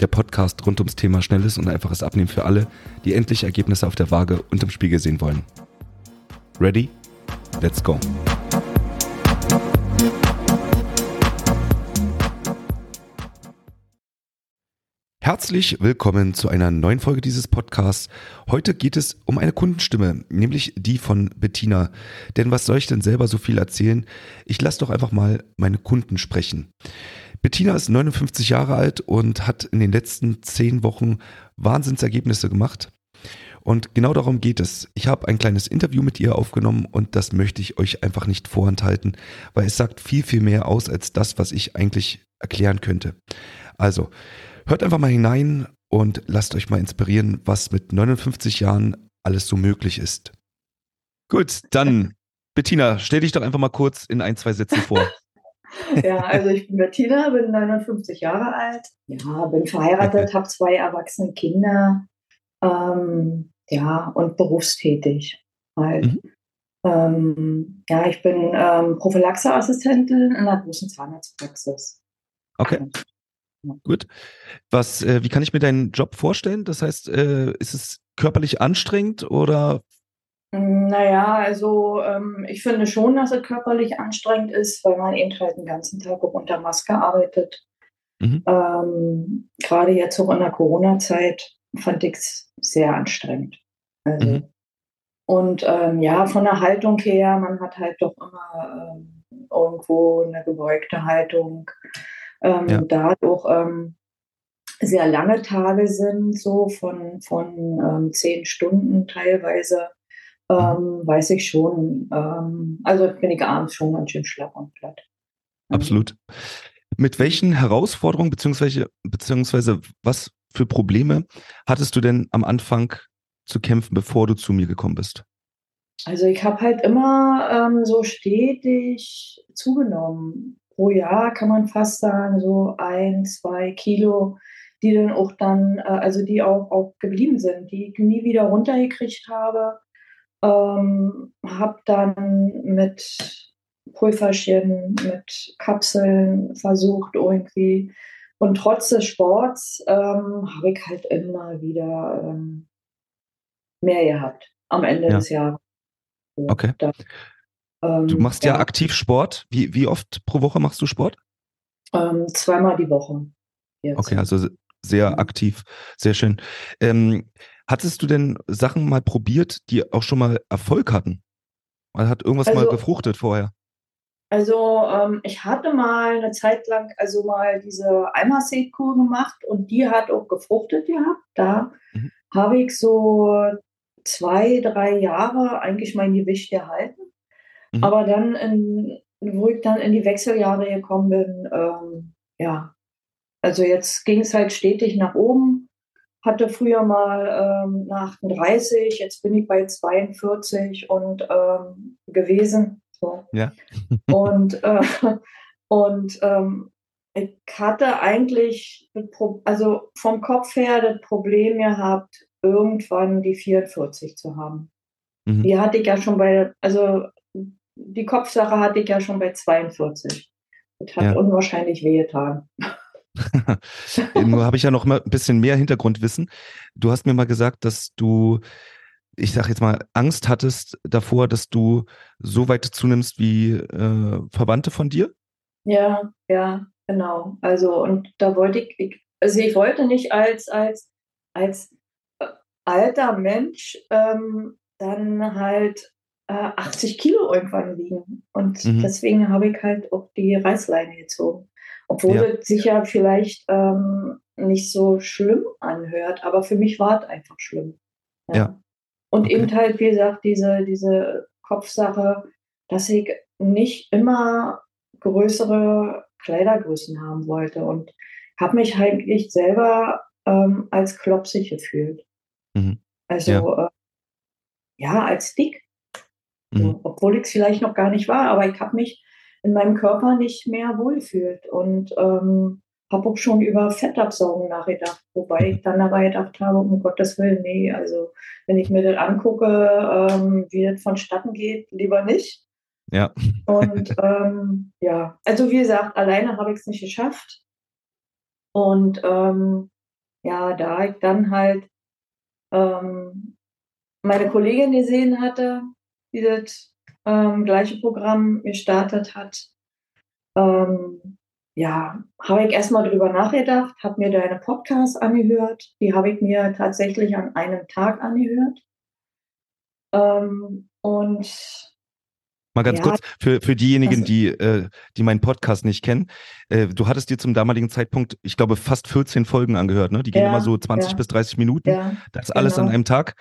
Der Podcast rund ums Thema schnelles und einfaches Abnehmen für alle, die endlich Ergebnisse auf der Waage und im Spiegel sehen wollen. Ready? Let's go! Herzlich willkommen zu einer neuen Folge dieses Podcasts. Heute geht es um eine Kundenstimme, nämlich die von Bettina. Denn was soll ich denn selber so viel erzählen? Ich lasse doch einfach mal meine Kunden sprechen. Bettina ist 59 Jahre alt und hat in den letzten zehn Wochen Wahnsinnsergebnisse gemacht. Und genau darum geht es. Ich habe ein kleines Interview mit ihr aufgenommen und das möchte ich euch einfach nicht vorenthalten, weil es sagt viel, viel mehr aus als das, was ich eigentlich erklären könnte. Also, Hört einfach mal hinein und lasst euch mal inspirieren, was mit 59 Jahren alles so möglich ist. Gut, dann Bettina, stell dich doch einfach mal kurz in ein, zwei Sätzen vor. ja, also ich bin Bettina, bin 59 Jahre alt, ja, bin verheiratet, habe zwei erwachsene Kinder, ähm, ja, und berufstätig halt. Mhm. Ähm, ja, ich bin ähm, Prophylaxeassistentin in einer großen Zahnarztpraxis. Okay. Gut. Was, äh, wie kann ich mir deinen Job vorstellen? Das heißt, äh, ist es körperlich anstrengend oder? Naja, also ähm, ich finde schon, dass es körperlich anstrengend ist, weil man eben halt den ganzen Tag auch unter Maske arbeitet. Mhm. Ähm, Gerade jetzt auch in der Corona-Zeit fand ich es sehr anstrengend. Also, mhm. Und ähm, ja, von der Haltung her, man hat halt doch immer ähm, irgendwo eine gebeugte Haltung ähm, ja. dadurch ähm, sehr lange Tage sind, so von, von ähm, zehn Stunden teilweise. Ähm, weiß ich schon. Ähm, also bin ich abends schon ganz schön schlapp und platt. Absolut. Mit welchen Herausforderungen beziehungsweise, beziehungsweise was für Probleme hattest du denn am Anfang zu kämpfen, bevor du zu mir gekommen bist? Also ich habe halt immer ähm, so stetig zugenommen pro Jahr kann man fast sagen, so ein, zwei Kilo, die dann auch dann, äh, also die auch, auch geblieben sind, die ich nie wieder runtergekriegt habe. Ähm, habe dann mit Pulverchen, mit Kapseln versucht irgendwie. Und trotz des Sports ähm, habe ich halt immer wieder ähm, mehr gehabt am Ende ja. des Jahres. Okay. Da, ähm, du machst ja, ja, aktiv Sport. Wie, wie oft pro Woche machst du Sport? Ähm, zweimal die Woche. Jetzt. Okay, also sehr mhm. aktiv, sehr schön. Ähm, hattest du denn Sachen mal probiert, die auch schon mal Erfolg hatten? Hat irgendwas also, mal gefruchtet vorher? Also ähm, ich hatte mal eine Zeit lang also mal diese Eimerseed-Kur gemacht und die hat auch gefruchtet gehabt. Da mhm. habe ich so zwei, drei Jahre eigentlich mein Gewicht erhalten. Mhm. Aber dann, in, wo ich dann in die Wechseljahre gekommen bin, ähm, ja, also jetzt ging es halt stetig nach oben. Hatte früher mal ähm, eine 38, jetzt bin ich bei 42 und ähm, gewesen. So. Ja. und äh, und ähm, ich hatte eigentlich, also vom Kopf her das Problem gehabt, irgendwann die 44 zu haben. Mhm. Die hatte ich ja schon bei, also die Kopfsache hatte ich ja schon bei 42. Das hat ja. unwahrscheinlich wehgetan. Nur habe ich ja noch mal ein bisschen mehr Hintergrundwissen. Du hast mir mal gesagt, dass du, ich sage jetzt mal, Angst hattest davor, dass du so weit zunimmst wie äh, Verwandte von dir? Ja, ja, genau. Also und da wollte ich, ich also ich wollte nicht als als als äh, alter Mensch ähm, dann halt 80 äh, Kilo irgendwann wiegen. Und mhm. deswegen habe ich halt auch die Reißleine gezogen. Obwohl ja. es sich ja vielleicht ähm, nicht so schlimm anhört, aber für mich war es einfach schlimm. Ja. ja. Und okay. eben halt, wie gesagt, diese, diese Kopfsache, dass ich nicht immer größere Kleidergrößen haben wollte und habe mich eigentlich selber ähm, als klopsig gefühlt. Mhm. Also ja, äh, ja als dick. Mhm. Obwohl ich es vielleicht noch gar nicht war, aber ich habe mich in meinem Körper nicht mehr wohlfühlt und ähm, habe auch schon über Fettabsaugung nachgedacht, wobei ich dann dabei gedacht habe, um Gottes Willen, nee, also wenn ich mir das angucke, ähm, wie das vonstatten geht, lieber nicht. Ja. Und ähm, ja, also wie gesagt, alleine habe ich es nicht geschafft. Und ähm, ja, da ich dann halt ähm, meine Kollegin gesehen hatte, die das ähm, gleiche Programm gestartet hat, ähm, ja, habe ich erstmal drüber nachgedacht, habe mir deine Podcasts angehört. Die habe ich mir tatsächlich an einem Tag angehört. Ähm, und Mal ganz ja. kurz für, für diejenigen, die, äh, die meinen Podcast nicht kennen. Äh, du hattest dir zum damaligen Zeitpunkt, ich glaube, fast 14 Folgen angehört, ne? Die gehen ja, immer so 20 ja. bis 30 Minuten. Das alles genau. an einem Tag.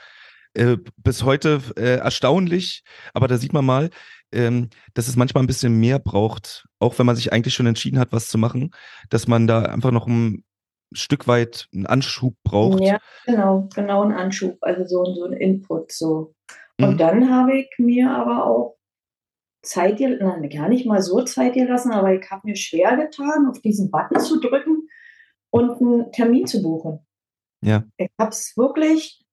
Äh, bis heute äh, erstaunlich, aber da sieht man mal, ähm, dass es manchmal ein bisschen mehr braucht, auch wenn man sich eigentlich schon entschieden hat, was zu machen, dass man da einfach noch ein Stück weit einen Anschub braucht. Ja, genau, genau einen Anschub, also so, so ein Input so. Und mhm. dann habe ich mir aber auch Zeit, nein, gar nicht mal so Zeit gelassen, aber ich habe mir schwer getan, auf diesen Button zu drücken und einen Termin zu buchen. Ja. Ich habe es wirklich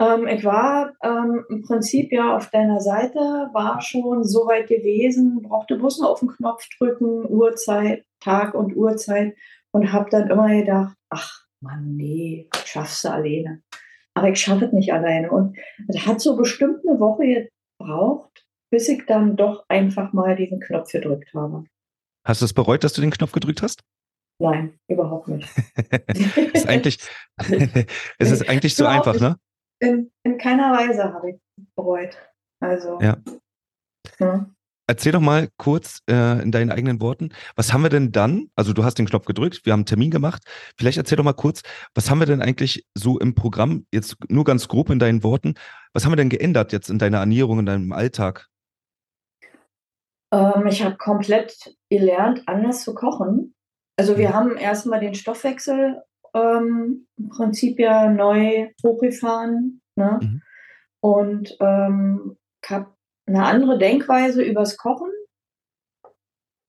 ähm, ich war ähm, im Prinzip ja auf deiner Seite, war schon so weit gewesen, brauchte bloß nur auf den Knopf drücken, Uhrzeit, Tag und Uhrzeit und habe dann immer gedacht, ach Mann, nee, schaffst du alleine. Aber ich schaffe es nicht alleine. Und es hat so bestimmt eine Woche gebraucht, bis ich dann doch einfach mal diesen Knopf gedrückt habe. Hast du es bereut, dass du den Knopf gedrückt hast? Nein, überhaupt nicht. ist eigentlich, es ist eigentlich so einfach, ne? In, in keiner Weise habe ich bereut. Also. Ja. ja. Erzähl doch mal kurz äh, in deinen eigenen Worten, was haben wir denn dann? Also du hast den Knopf gedrückt, wir haben einen Termin gemacht. Vielleicht erzähl doch mal kurz, was haben wir denn eigentlich so im Programm, jetzt nur ganz grob in deinen Worten, was haben wir denn geändert jetzt in deiner Ernährung, in deinem Alltag? Ähm, ich habe komplett gelernt, anders zu kochen. Also wir mhm. haben erstmal den Stoffwechsel ähm, im Prinzip ja neu hochgefahren. Ne? Mhm. Und ähm, habe eine andere Denkweise übers Kochen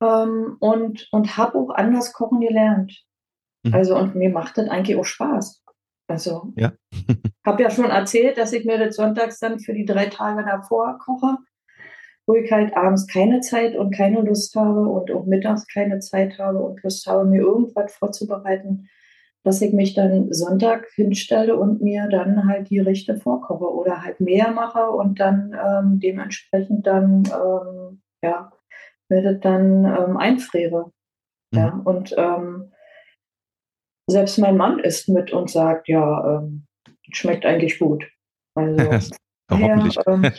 ähm, und, und habe auch anders kochen gelernt. Mhm. Also, und mir macht das eigentlich auch Spaß. Also, ja. habe ja schon erzählt, dass ich mir das sonntags dann für die drei Tage davor koche, wo ich halt abends keine Zeit und keine Lust habe und auch mittags keine Zeit habe und Lust habe, mir irgendwas vorzubereiten dass ich mich dann Sonntag hinstelle und mir dann halt die Richte vorkoche oder halt mehr mache und dann ähm, dementsprechend dann, ähm, ja, mir das dann ähm, einfriere. Mhm. Ja, und ähm, selbst mein Mann isst mit und sagt, ja, ähm, schmeckt eigentlich gut. Also. Ja, ähm,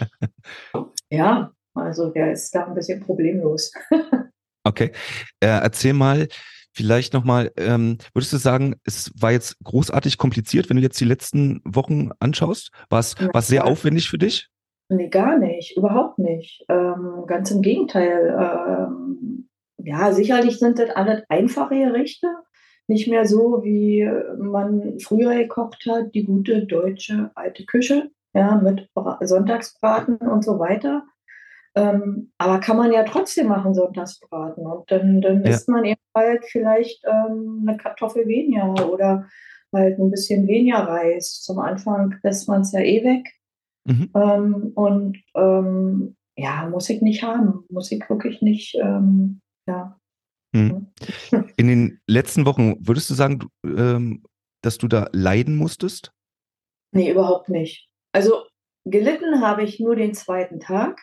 ja, also der ist da ein bisschen problemlos. okay. Äh, erzähl mal, Vielleicht nochmal, ähm, würdest du sagen, es war jetzt großartig kompliziert, wenn du jetzt die letzten Wochen anschaust? War es, sehr aufwendig für dich? Nee, gar nicht, überhaupt nicht. Ähm, ganz im Gegenteil. Ähm, ja, sicherlich sind das alles einfache Gerichte. Nicht mehr so, wie man früher gekocht hat, die gute deutsche alte Küche, ja, mit Sonntagsbraten und so weiter. Ähm, aber kann man ja trotzdem machen, Sonntagsbraten. Und dann, dann ja. isst man eben halt vielleicht ähm, eine Kartoffel weniger oder halt ein bisschen weniger Reis. Zum Anfang lässt man es ja eh weg. Mhm. Ähm, und ähm, ja, muss ich nicht haben. Muss ich wirklich nicht, ähm, ja. Mhm. In den letzten Wochen, würdest du sagen, ähm, dass du da leiden musstest? Nee, überhaupt nicht. Also gelitten habe ich nur den zweiten Tag.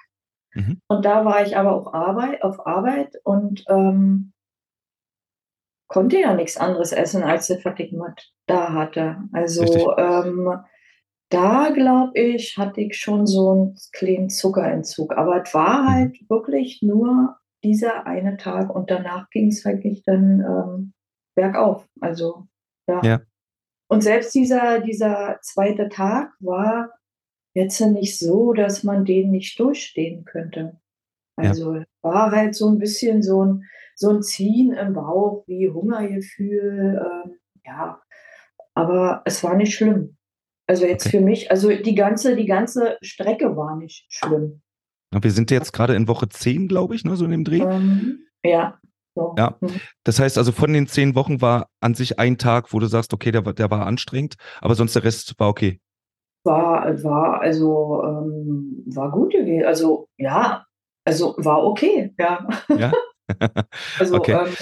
Mhm. Und da war ich aber auch Arbeit, auf Arbeit und ähm, konnte ja nichts anderes essen, als der Fatigue-Mat da hatte. Also ähm, da glaube ich, hatte ich schon so einen kleinen Zuckerentzug. Aber es war mhm. halt wirklich nur dieser eine Tag und danach ging es wirklich dann ähm, bergauf. Also ja. ja. Und selbst dieser, dieser zweite Tag war jetzt nicht so, dass man den nicht durchstehen könnte. Also ja. war halt so ein bisschen so ein, so ein Ziehen im Bauch, wie Hungergefühl, ähm, ja. Aber es war nicht schlimm. Also jetzt okay. für mich, also die ganze, die ganze Strecke war nicht schlimm. Wir sind jetzt gerade in Woche 10, glaube ich, ne, so in dem Dreh. Ähm, ja. So. Ja. Mhm. Das heißt also, von den zehn Wochen war an sich ein Tag, wo du sagst, okay, der, der war anstrengend, aber sonst der Rest war okay. War, war, also, ähm, war gut gewesen. Also, ja, also war okay, ja. Ja. also, okay. ähm,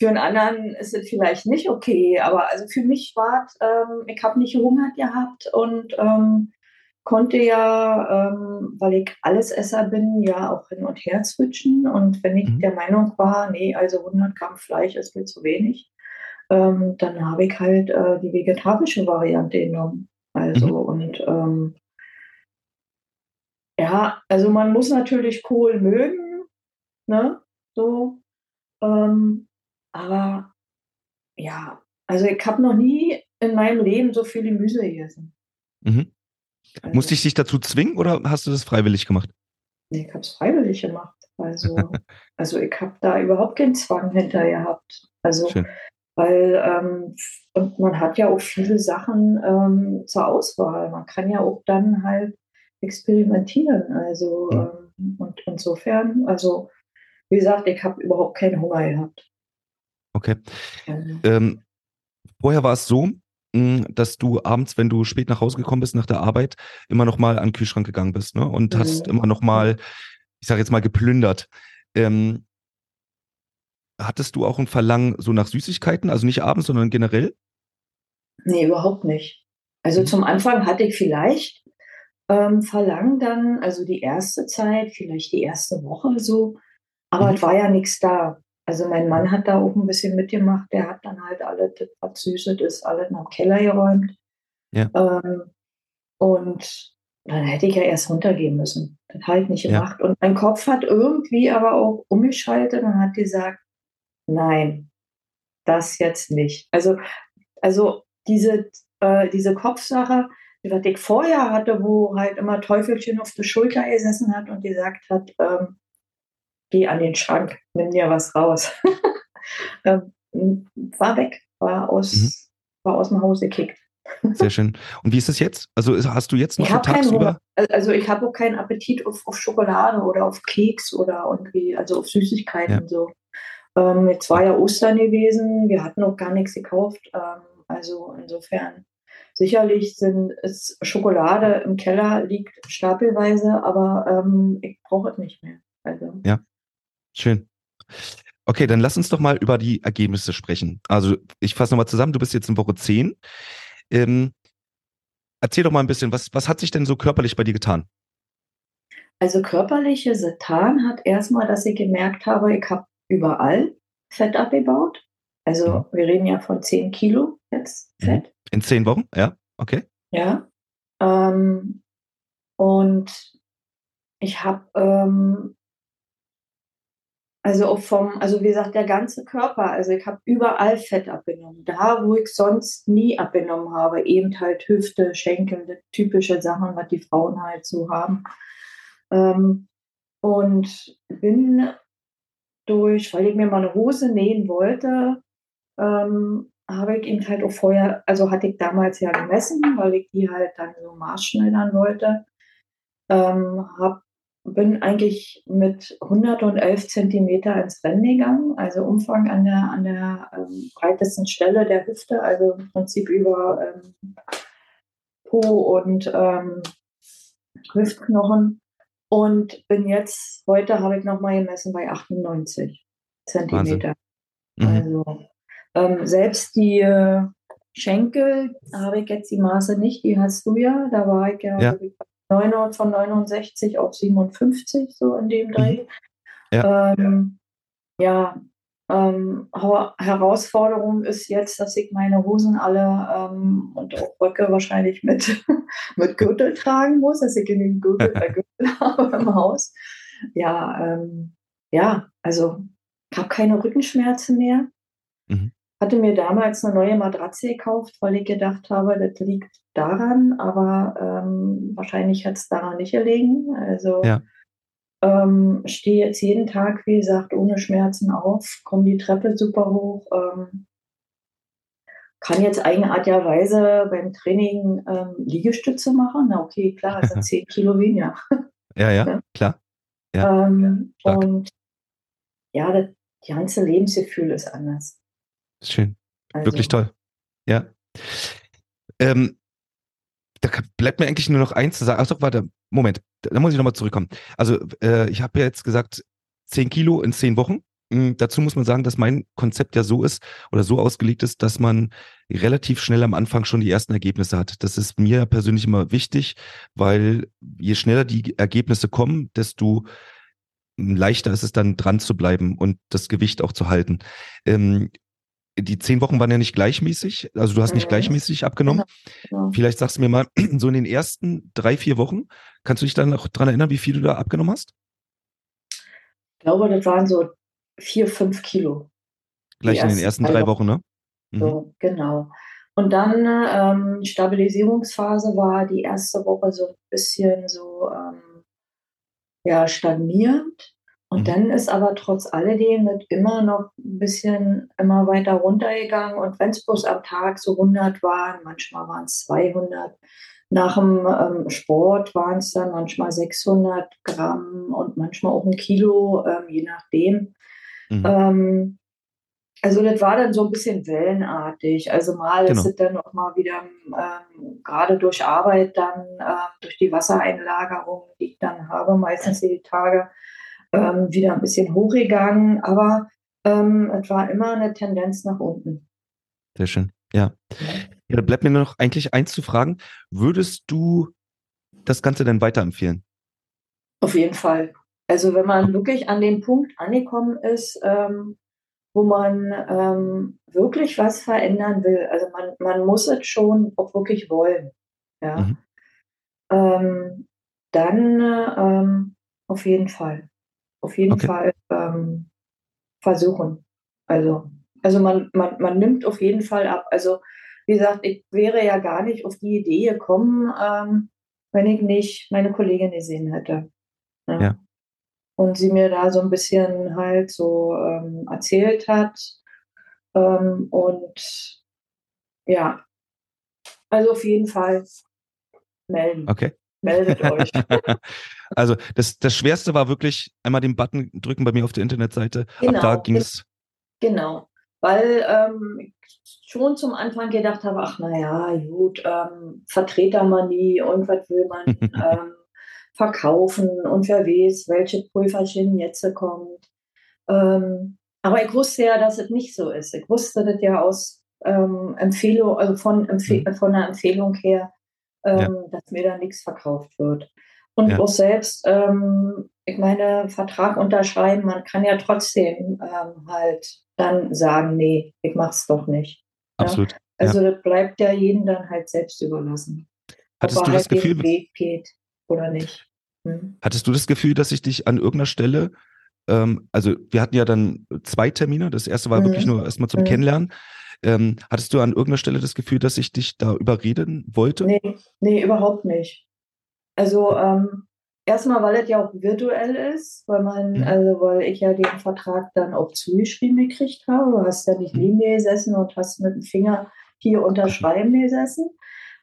für einen anderen ist es vielleicht nicht okay, aber also für mich war ähm, ich habe nicht Hunger gehabt und ähm, konnte ja, ähm, weil ich Allesesser bin, ja auch hin und her switchen. Und wenn ich mhm. der Meinung war, nee, also 100 Gramm Fleisch ist mir zu wenig, ähm, dann habe ich halt äh, die vegetarische Variante genommen. Also mhm. und ähm, ja, also man muss natürlich Kohl mögen, ne? So. Ähm, aber ja, also ich habe noch nie in meinem Leben so viel Gemüse gegessen. Mhm. Also, Musste ich dich dazu zwingen oder hast du das freiwillig gemacht? Nee, ich habe es freiwillig gemacht. Also, also ich habe da überhaupt keinen Zwang hinter gehabt. Also, Schön. weil ähm, und man hat ja auch viele Sachen ähm, zur Auswahl. Man kann ja auch dann halt experimentieren. Also ähm, und insofern, also wie gesagt, ich habe überhaupt keinen Hunger gehabt. Okay. Ähm, ähm vorher war es so, hm, dass du abends, wenn du spät nach Hause gekommen bist nach der Arbeit, immer noch mal an den Kühlschrank gegangen bist ne? und mhm. hast immer noch mal, ich sage jetzt mal, geplündert. Ähm, hattest du auch ein Verlangen so nach Süßigkeiten, also nicht abends, sondern generell? Nee, überhaupt nicht. Also mhm. zum Anfang hatte ich vielleicht ähm, Verlangen dann, also die erste Zeit, vielleicht die erste Woche so, aber mhm. es war ja nichts da. Also mein Mann hat da auch ein bisschen mitgemacht. Der hat dann halt alles, was süßes ist, alles nach dem Keller geräumt. Ja. Ähm, und dann hätte ich ja erst runtergehen müssen. Das halt nicht gemacht. Ja. Und mein Kopf hat irgendwie aber auch umgeschaltet und hat gesagt, nein, das jetzt nicht. Also, also diese, äh, diese Kopfsache, die was ich vorher hatte, wo halt immer Teufelchen auf der Schulter gesessen hat und gesagt hat, ähm, geh an den Schrank, nimm dir was raus. ähm, war weg, war aus, mhm. war aus dem Haus gekickt. Sehr schön. Und wie ist es jetzt? Also hast du jetzt noch ich tagsüber? Also ich habe auch keinen Appetit auf, auf, Schokolade oder auf Keks oder irgendwie, also auf Süßigkeiten ja. so. Ähm, jetzt war ja Ostern gewesen, wir hatten auch gar nichts gekauft. Ähm, also insofern sicherlich sind es Schokolade im Keller liegt stapelweise, aber ähm, ich brauche es nicht mehr. Also. Ja. Schön. Okay, dann lass uns doch mal über die Ergebnisse sprechen. Also ich fasse nochmal zusammen, du bist jetzt in Woche 10. Ähm, erzähl doch mal ein bisschen, was, was hat sich denn so körperlich bei dir getan? Also körperliche Setan hat erstmal, dass ich gemerkt habe, ich habe überall Fett abgebaut. Also mhm. wir reden ja von 10 Kilo jetzt mhm. Fett. In 10 Wochen, ja, okay. Ja. Ähm, und ich habe ähm, also vom, also wie gesagt, der ganze Körper. Also ich habe überall Fett abgenommen. Da, wo ich sonst nie abgenommen habe, eben halt Hüfte, Schenkel, typische Sachen, was die Frauen halt so haben. Ähm, und bin durch, weil ich mir mal eine Hose nähen wollte, ähm, habe ich eben halt auch vorher, also hatte ich damals ja gemessen, weil ich die halt dann so maßschneidern wollte. Ähm, habe bin eigentlich mit 111 Zentimeter ins Rennen gegangen, also Umfang an der, an der ähm, breitesten Stelle der Hüfte, also im Prinzip über ähm, Po und ähm, Hüftknochen. Und bin jetzt, heute habe ich nochmal gemessen bei 98 Zentimeter. Mhm. Also ähm, selbst die äh, Schenkel habe ich jetzt die Maße nicht, die hast du ja, da war ich ja, ja. 9, von 69 auf 57, so in dem Dreh. Mhm. Ja, ähm, ja ähm, Herausforderung ist jetzt, dass ich meine Hosen alle ähm, und auch Röcke wahrscheinlich mit, mit Gürtel tragen muss, dass ich genügend Gürtel, äh, Gürtel habe im Haus. Ja, ähm, ja, also ich habe keine Rückenschmerzen mehr. Mhm hatte mir damals eine neue Matratze gekauft, weil ich gedacht habe, das liegt daran, aber ähm, wahrscheinlich hat es daran nicht gelegen. Also ja. ähm, stehe jetzt jeden Tag, wie gesagt, ohne Schmerzen auf, komme die Treppe super hoch. Ähm, kann jetzt eigenartigerweise beim Training ähm, Liegestütze machen. Na okay, klar, sind 10 Kilo weniger. Ja, ja, ja. klar. Ja. Ähm, und ja, das ganze Lebensgefühl ist anders. Schön. Also, Wirklich toll. Ja. Ähm, da bleibt mir eigentlich nur noch eins zu sagen. Achso, warte, Moment, da muss ich nochmal zurückkommen. Also, äh, ich habe ja jetzt gesagt, 10 Kilo in 10 Wochen. Mhm, dazu muss man sagen, dass mein Konzept ja so ist oder so ausgelegt ist, dass man relativ schnell am Anfang schon die ersten Ergebnisse hat. Das ist mir persönlich immer wichtig, weil je schneller die Ergebnisse kommen, desto leichter ist es dann dran zu bleiben und das Gewicht auch zu halten. Ähm, die zehn Wochen waren ja nicht gleichmäßig, also du hast nicht mhm. gleichmäßig abgenommen. Ja. Vielleicht sagst du mir mal, so in den ersten drei, vier Wochen, kannst du dich dann noch dran erinnern, wie viel du da abgenommen hast? Ich glaube, das waren so vier, fünf Kilo. Gleich in den ersten drei Wochen, ne? Mhm. So, genau. Und dann ähm, Stabilisierungsphase war die erste Woche so ein bisschen so ähm, ja, stagnierend. Und mhm. dann ist aber trotz alledem immer noch ein bisschen immer weiter runtergegangen. Und wenn es bloß am Tag so 100 waren, manchmal waren es 200. Nach dem ähm, Sport waren es dann manchmal 600 Gramm und manchmal auch ein Kilo, ähm, je nachdem. Mhm. Ähm, also das war dann so ein bisschen wellenartig. Also mal genau. ist es dann auch mal wieder ähm, gerade durch Arbeit dann, äh, durch die Wassereinlagerung, die ich dann habe, meistens die Tage, ähm, wieder ein bisschen hochgegangen. Aber ähm, es war immer eine Tendenz nach unten. Sehr schön. Ja. ja. Da bleibt mir nur noch eigentlich eins zu fragen. Würdest du das Ganze denn weiterempfehlen? Auf jeden Fall. Also wenn man wirklich an dem Punkt angekommen ist, ähm, wo man ähm, wirklich was verändern will. Also man, man muss es schon auch wirklich wollen. Ja. Mhm. Ähm, dann ähm, auf jeden Fall. Auf jeden okay. Fall ähm, versuchen. Also, also man, man, man nimmt auf jeden Fall ab. Also wie gesagt, ich wäre ja gar nicht auf die Idee gekommen, ähm, wenn ich nicht meine Kollegin gesehen hätte. Ja. ja und sie mir da so ein bisschen halt so ähm, erzählt hat. Ähm, und ja, also auf jeden Fall melden. Okay. Meldet euch. also das, das Schwerste war wirklich einmal den Button drücken bei mir auf der Internetseite. Genau, Ab da ging es. Genau, weil ähm, ich schon zum Anfang gedacht habe, ach naja, gut, ähm, Vertreter man nie und was will man. ähm, verkaufen und wer weiß, welche Prüferchen jetzt kommt. Ähm, aber ich wusste ja, dass es nicht so ist. Ich wusste das ja aus ähm, Empfehlung, also von, Empfehl mhm. von einer Empfehlung her, ähm, ja. dass mir da nichts verkauft wird. Und ja. auch selbst, ähm, ich meine, Vertrag unterschreiben, man kann ja trotzdem ähm, halt dann sagen, nee, ich mach's doch nicht. Absolut. Ja? Also das bleibt ja jedem dann halt selbst überlassen. Hattest du das halt Gefühl, Weg geht oder nicht. Hm. Hattest du das Gefühl, dass ich dich an irgendeiner Stelle, ähm, also wir hatten ja dann zwei Termine, das erste war mhm. wirklich nur erstmal zum mhm. Kennenlernen. Ähm, hattest du an irgendeiner Stelle das Gefühl, dass ich dich da überreden wollte? Nee, nee überhaupt nicht. Also ähm, erstmal, weil es ja auch virtuell ist, weil man, mhm. also weil ich ja den Vertrag dann auch zugeschrieben gekriegt habe. Du hast ja nicht mhm. neben mir gesessen und hast mit dem Finger hier unterschreiben gesessen.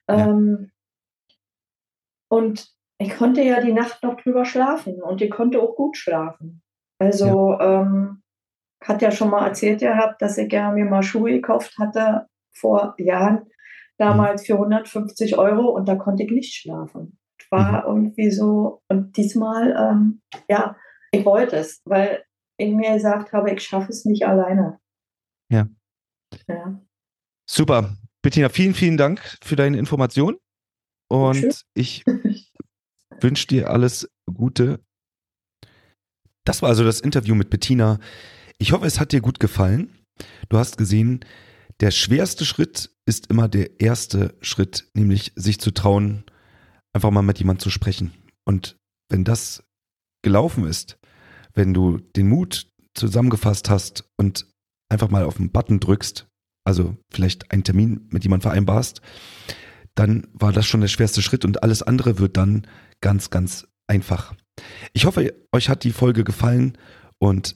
Ja. Ähm, und ich konnte ja die Nacht noch drüber schlafen und ich konnte auch gut schlafen. Also ja. ähm, hat ja schon mal erzählt gehabt, dass ich ja mir mal Schuhe gekauft hatte vor Jahren, damals mhm. für 150 Euro und da konnte ich nicht schlafen. War mhm. irgendwie so, und diesmal, ähm, ja, ich wollte es, weil ich mir gesagt habe, ich schaffe es nicht alleine. Ja. ja. Super. Bettina, vielen, vielen Dank für deine Information. Und ich wünsche dir alles Gute. Das war also das Interview mit Bettina. Ich hoffe, es hat dir gut gefallen. Du hast gesehen, der schwerste Schritt ist immer der erste Schritt, nämlich sich zu trauen, einfach mal mit jemandem zu sprechen. Und wenn das gelaufen ist, wenn du den Mut zusammengefasst hast und einfach mal auf den Button drückst, also vielleicht einen Termin mit jemandem vereinbarst, dann war das schon der schwerste Schritt und alles andere wird dann ganz, ganz einfach. Ich hoffe, euch hat die Folge gefallen und